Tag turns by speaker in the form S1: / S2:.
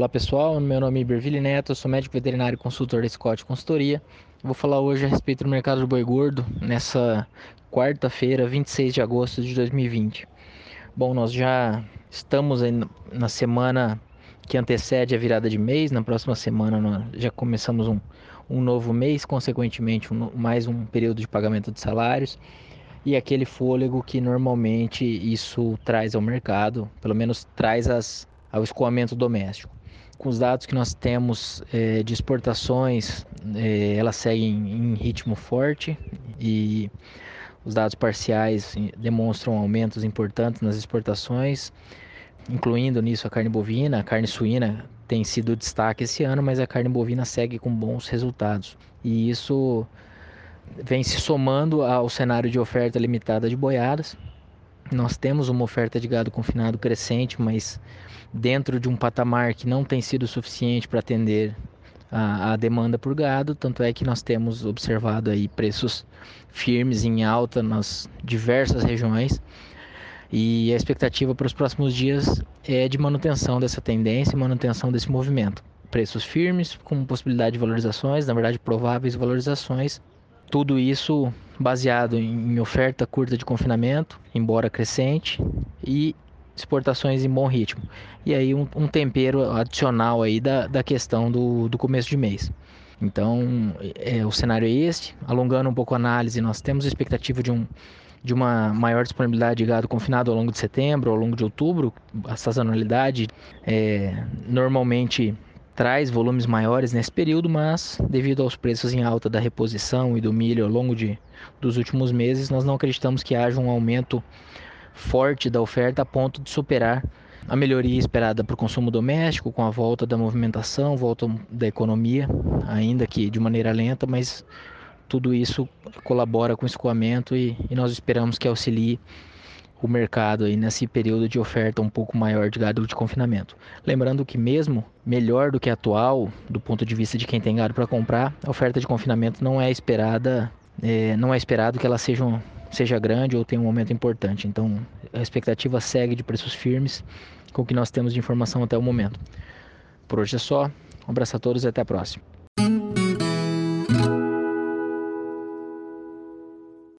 S1: Olá pessoal, meu nome é Iberville Neto, sou médico veterinário e consultor da Scott Consultoria. Vou falar hoje a respeito do mercado do boi gordo nessa quarta-feira, 26 de agosto de 2020. Bom, nós já estamos na semana que antecede a virada de mês, na próxima semana nós já começamos um, um novo mês, consequentemente um, mais um período de pagamento de salários e aquele fôlego que normalmente isso traz ao mercado, pelo menos traz as, ao escoamento doméstico com os dados que nós temos é, de exportações, é, elas seguem em ritmo forte e os dados parciais demonstram aumentos importantes nas exportações, incluindo nisso a carne bovina, a carne suína tem sido destaque esse ano, mas a carne bovina segue com bons resultados. E isso vem se somando ao cenário de oferta limitada de boiadas, nós temos uma oferta de gado confinado crescente, mas dentro de um patamar que não tem sido suficiente para atender a, a, demanda por gado, tanto é que nós temos observado aí preços firmes em alta nas diversas regiões e a expectativa para os próximos dias é de manutenção dessa tendência e manutenção desse movimento. Preços firmes, com possibilidade de valorizações, na verdade prováveis valorizações, tudo isso baseado em oferta curta de confinamento, embora crescente, e exportações em bom ritmo. E aí um, um tempero adicional aí da, da questão do, do começo de mês. Então, é, o cenário é este. Alongando um pouco a análise, nós temos expectativa de, um, de uma maior disponibilidade de gado confinado ao longo de setembro, ao longo de outubro. A sazonalidade é, normalmente traz volumes maiores nesse período, mas devido aos preços em alta da reposição e do milho ao longo de, dos últimos meses, nós não acreditamos que haja um aumento forte da oferta a ponto de superar a melhoria esperada para o consumo doméstico, com a volta da movimentação, volta da economia, ainda que de maneira lenta, mas tudo isso colabora com o escoamento e, e nós esperamos que auxilie o mercado aí nesse período de oferta um pouco maior de gado de confinamento. Lembrando que mesmo melhor do que atual, do ponto de vista de quem tem gado para comprar, a oferta de confinamento não é esperada, é, não é esperado que ela seja, um, seja grande ou tenha um aumento importante. Então a expectativa segue de preços firmes com o que nós temos de informação até o momento. Por hoje é só. Um abraço a todos e até a próxima.